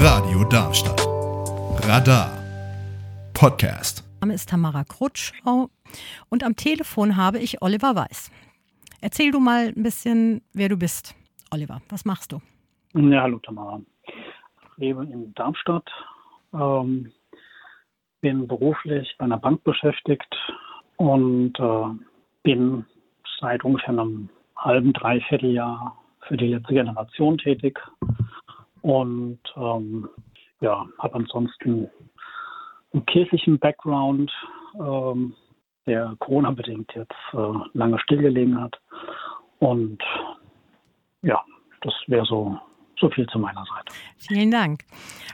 Radio Darmstadt. Radar. Podcast. Mein Name ist Tamara Krutschau und am Telefon habe ich Oliver Weiß. Erzähl du mal ein bisschen, wer du bist, Oliver. Was machst du? Ja, hallo Tamara. Ich lebe in Darmstadt, ähm, bin beruflich bei einer Bank beschäftigt und äh, bin seit ungefähr einem halben, dreiviertel Jahr für die letzte Generation tätig und ähm, ja, habe ansonsten einen kirchlichen Background, ähm, der Corona-bedingt jetzt äh, lange stillgelegen hat. Und ja, das wäre so, so viel zu meiner Seite. Vielen Dank.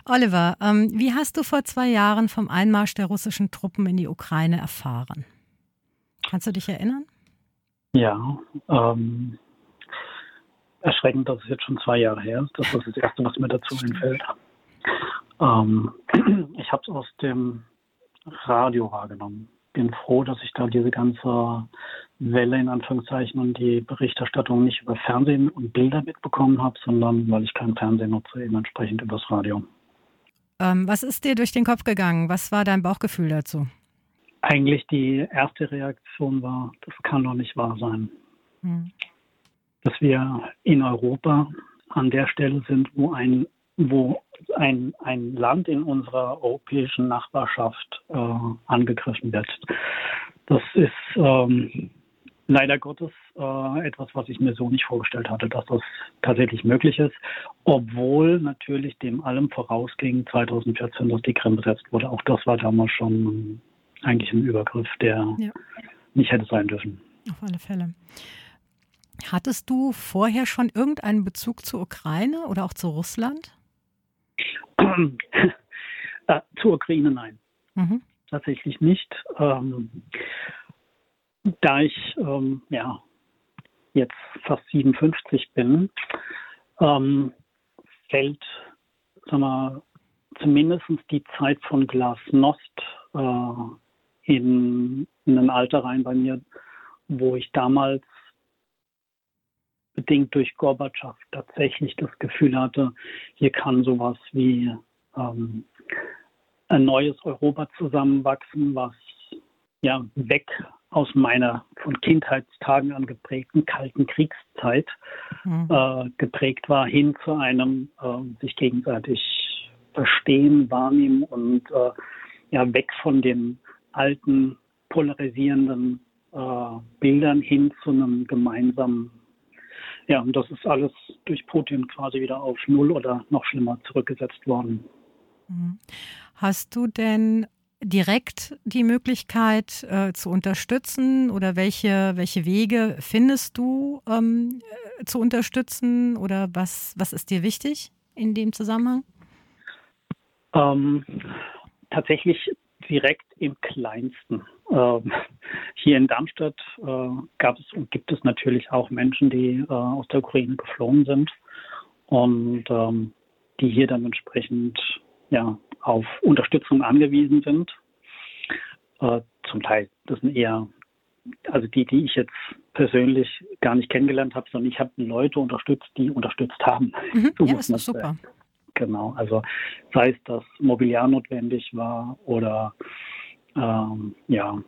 Oliver, ähm, wie hast du vor zwei Jahren vom Einmarsch der russischen Truppen in die Ukraine erfahren? Kannst du dich erinnern? Ja, ähm, erschreckend, dass es jetzt schon zwei Jahre her ist. Das ist das Erste, was mir dazu einfällt. Ähm, ich habe es aus dem Radio wahrgenommen. Bin froh, dass ich da diese ganze Welle in Anführungszeichen und die Berichterstattung nicht über Fernsehen und Bilder mitbekommen habe, sondern weil ich kein Fernsehen nutze, eben entsprechend übers Radio. Ähm, was ist dir durch den Kopf gegangen? Was war dein Bauchgefühl dazu? Eigentlich die erste Reaktion war, das kann doch nicht wahr sein. Hm dass wir in Europa an der Stelle sind, wo ein, wo ein, ein Land in unserer europäischen Nachbarschaft äh, angegriffen wird. Das ist ähm, leider Gottes äh, etwas, was ich mir so nicht vorgestellt hatte, dass das tatsächlich möglich ist, obwohl natürlich dem allem vorausging 2014, dass die Krim besetzt wurde. Auch das war damals schon eigentlich ein Übergriff, der ja. nicht hätte sein dürfen. Auf alle Fälle. Hattest du vorher schon irgendeinen Bezug zur Ukraine oder auch zu Russland? äh, zur Ukraine nein. Mhm. Tatsächlich nicht. Ähm, da ich ähm, ja, jetzt fast 57 bin, ähm, fällt sag mal, zumindest die Zeit von Glasnost äh, in, in ein Alter rein bei mir, wo ich damals bedingt durch Gorbatschow tatsächlich das Gefühl hatte, hier kann sowas wie ähm, ein neues Europa zusammenwachsen, was ja weg aus meiner von Kindheitstagen an geprägten kalten Kriegszeit mhm. äh, geprägt war, hin zu einem äh, sich gegenseitig verstehen, wahrnehmen und äh, ja weg von den alten polarisierenden äh, Bildern hin zu einem gemeinsamen ja, und das ist alles durch Putin quasi wieder auf Null oder noch schlimmer zurückgesetzt worden. Mhm. Hast du denn direkt die Möglichkeit äh, zu unterstützen oder welche, welche Wege findest du ähm, äh, zu unterstützen oder was, was ist dir wichtig in dem Zusammenhang? Ähm, tatsächlich direkt im Kleinsten. Ähm, hier in Darmstadt äh, gab es und gibt es natürlich auch Menschen, die äh, aus der Ukraine geflohen sind und ähm, die hier dann entsprechend ja, auf Unterstützung angewiesen sind. Äh, zum Teil, das sind eher, also die, die ich jetzt persönlich gar nicht kennengelernt habe, sondern ich habe Leute unterstützt, die unterstützt haben. Mhm, so ja, das ist super. Genau, also sei es, dass Mobiliar notwendig war oder ähm, ja,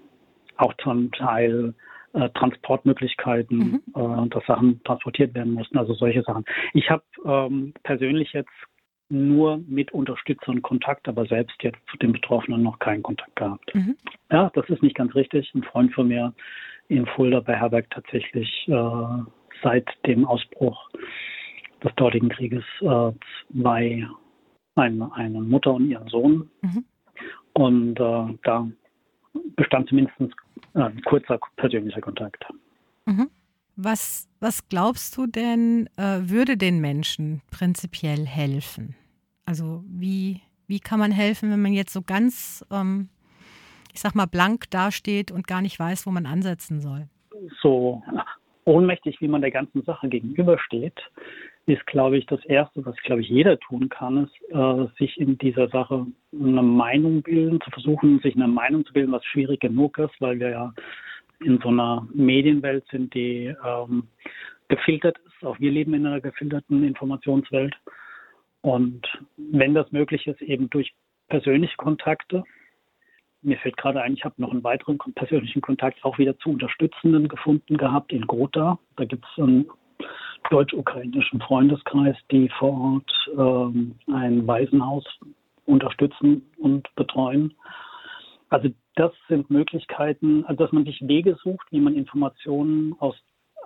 auch zum Teil äh, Transportmöglichkeiten, mhm. äh, dass Sachen transportiert werden mussten, also solche Sachen. Ich habe ähm, persönlich jetzt nur mit Unterstützern Kontakt, aber selbst jetzt zu den Betroffenen noch keinen Kontakt gehabt. Mhm. Ja, das ist nicht ganz richtig. Ein Freund von mir in Fulda bei Herberg tatsächlich äh, seit dem Ausbruch des dortigen Krieges äh, zwei, eine, eine Mutter und ihren Sohn. Mhm. Und äh, da bestand zumindest ein kurzer persönlicher Kontakt. Mhm. Was, was glaubst du denn, äh, würde den Menschen prinzipiell helfen? Also wie, wie kann man helfen, wenn man jetzt so ganz, ähm, ich sag mal, blank dasteht und gar nicht weiß, wo man ansetzen soll? So ohnmächtig, wie man der ganzen Sache gegenübersteht, ist, glaube ich, das Erste, was, glaube ich, jeder tun kann, ist, äh, sich in dieser Sache eine Meinung bilden, zu versuchen, sich eine Meinung zu bilden, was schwierig genug ist, weil wir ja in so einer Medienwelt sind, die ähm, gefiltert ist Auch wir leben in einer gefilterten Informationswelt. Und wenn das möglich ist, eben durch persönliche Kontakte. Mir fällt gerade ein, ich habe noch einen weiteren persönlichen Kontakt auch wieder zu Unterstützenden gefunden gehabt in Grota. Da gibt es einen deutsch-ukrainischen Freundeskreis, die vor Ort ähm, ein Waisenhaus unterstützen und betreuen. Also das sind Möglichkeiten, also dass man sich Wege sucht, wie man Informationen aus,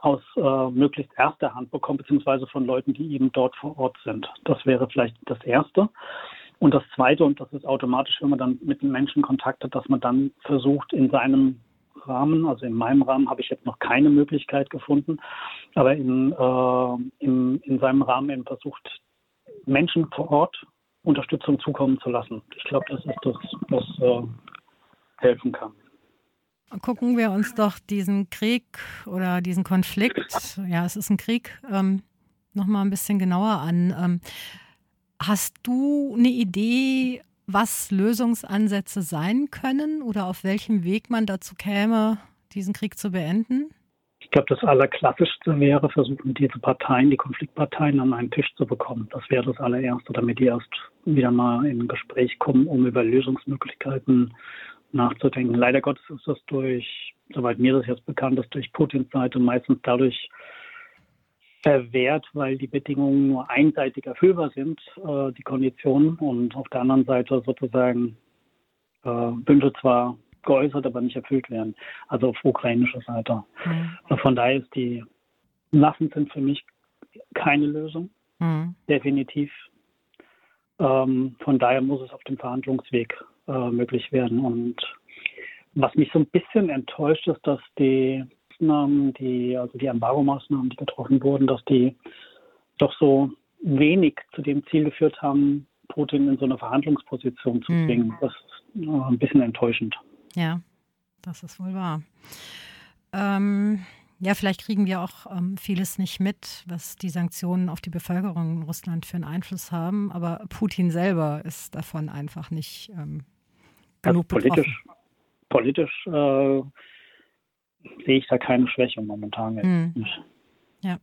aus äh, möglichst erster Hand bekommt, beziehungsweise von Leuten, die eben dort vor Ort sind. Das wäre vielleicht das Erste. Und das Zweite, und das ist automatisch, wenn man dann mit den Menschen Kontakt hat, dass man dann versucht, in seinem Rahmen, also in meinem Rahmen habe ich jetzt noch keine Möglichkeit gefunden, aber in, äh, in, in seinem Rahmen eben versucht, Menschen vor Ort Unterstützung zukommen zu lassen. Ich glaube, das ist das, was äh, helfen kann. Gucken wir uns doch diesen Krieg oder diesen Konflikt, ja, es ist ein Krieg, ähm, nochmal ein bisschen genauer an. Ähm, hast du eine Idee, was Lösungsansätze sein können oder auf welchem Weg man dazu käme, diesen Krieg zu beenden? Ich glaube, das Allerklassischste wäre, versuchen diese Parteien, die Konfliktparteien an einen Tisch zu bekommen. Das wäre das allererste, damit die erst wieder mal in ein Gespräch kommen, um über Lösungsmöglichkeiten nachzudenken. Leider Gottes ist das durch, soweit mir das jetzt bekannt ist, durch Putins Seite meistens dadurch verwehrt, weil die Bedingungen nur einseitig erfüllbar sind, äh, die Konditionen, und auf der anderen Seite sozusagen äh, Wünsche zwar geäußert, aber nicht erfüllt werden. Also auf ukrainischer Seite. Mhm. Von daher ist die Waffen sind für mich keine Lösung, mhm. definitiv. Ähm, von daher muss es auf dem Verhandlungsweg äh, möglich werden. Und was mich so ein bisschen enttäuscht, ist, dass die Maßnahmen, die, also die Embargo-Maßnahmen, die getroffen wurden, dass die doch so wenig zu dem Ziel geführt haben, Putin in so eine Verhandlungsposition zu hm. bringen. Mhm. Das ist äh, ein bisschen enttäuschend. Ja, das ist wohl wahr. Ähm, ja, vielleicht kriegen wir auch ähm, vieles nicht mit, was die Sanktionen auf die Bevölkerung in Russland für einen Einfluss haben. Aber Putin selber ist davon einfach nicht ähm, genug also politisch, betroffen. Politisch äh, sehe ich da keine Schwäche momentan hm. nicht. Ja.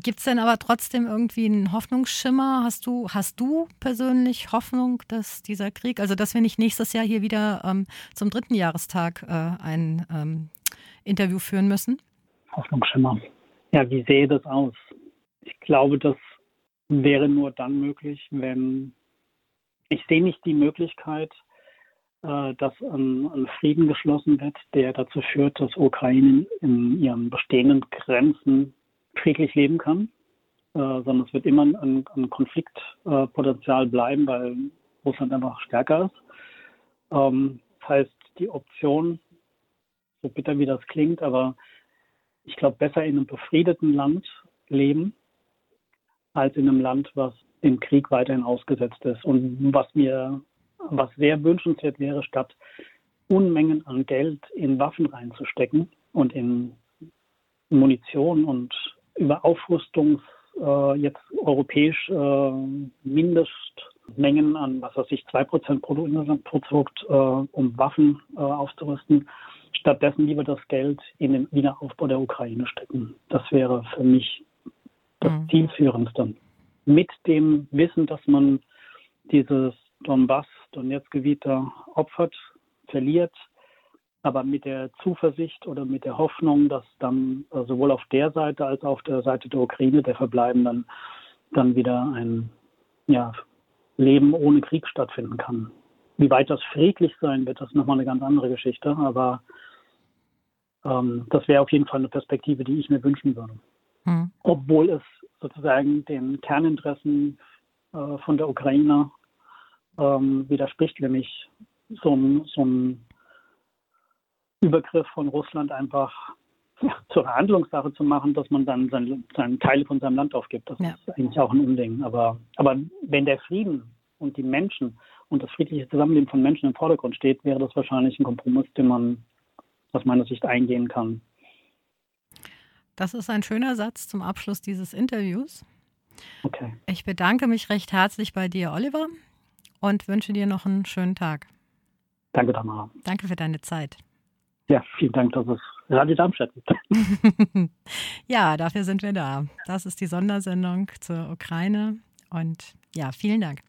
Gibt es denn aber trotzdem irgendwie einen Hoffnungsschimmer? Hast du, hast du persönlich Hoffnung, dass dieser Krieg, also dass wir nicht nächstes Jahr hier wieder ähm, zum dritten Jahrestag äh, ein ähm, Interview führen müssen? Hoffnungsschimmer. Ja, wie sehe das aus? Ich glaube, das wäre nur dann möglich, wenn ich sehe nicht die Möglichkeit, dass ein, Frieden geschlossen wird, der dazu führt, dass Ukraine in ihren bestehenden Grenzen friedlich leben kann, äh, sondern es wird immer ein, ein Konfliktpotenzial äh, bleiben, weil Russland einfach stärker ist. Ähm, das heißt, die Option, so bitter wie das klingt, aber ich glaube, besser in einem befriedeten Land leben, als in einem Land, was dem Krieg weiterhin ausgesetzt ist. Und was mir was sehr wünschenswert wäre, statt Unmengen an Geld in Waffen reinzustecken und in Munition und über Aufrüstungs äh, jetzt europäisch äh, Mindestmengen an, was weiß ich, 2% Bruttoinlandsprodukt, äh, um Waffen äh, aufzurüsten, stattdessen lieber das Geld in den Wiederaufbau der Ukraine stecken. Das wäre für mich das mhm. Zielführendste. Mit dem Wissen, dass man dieses Donbass, Donetsk-Gebiet da opfert, verliert, aber mit der Zuversicht oder mit der Hoffnung, dass dann äh, sowohl auf der Seite als auch auf der Seite der Ukraine, der Verbleibenden, dann wieder ein ja, Leben ohne Krieg stattfinden kann. Wie weit das friedlich sein wird, das ist nochmal eine ganz andere Geschichte, aber ähm, das wäre auf jeden Fall eine Perspektive, die ich mir wünschen würde. Hm. Obwohl es sozusagen den Kerninteressen äh, von der Ukraine ähm, widerspricht, nämlich so ein, so ein Übergriff von Russland einfach ja, zur Verhandlungssache zu machen, dass man dann seine, seine Teile von seinem Land aufgibt. Das ja. ist eigentlich auch ein Unding. Aber, aber wenn der Frieden und die Menschen und das friedliche Zusammenleben von Menschen im Vordergrund steht, wäre das wahrscheinlich ein Kompromiss, den man aus meiner Sicht eingehen kann. Das ist ein schöner Satz zum Abschluss dieses Interviews. Okay. Ich bedanke mich recht herzlich bei dir, Oliver und wünsche dir noch einen schönen Tag. Danke, Tamara. Danke für deine Zeit. Ja, vielen Dank, dass es Radio Darmstadt gibt. ja, dafür sind wir da. Das ist die Sondersendung zur Ukraine. Und ja, vielen Dank.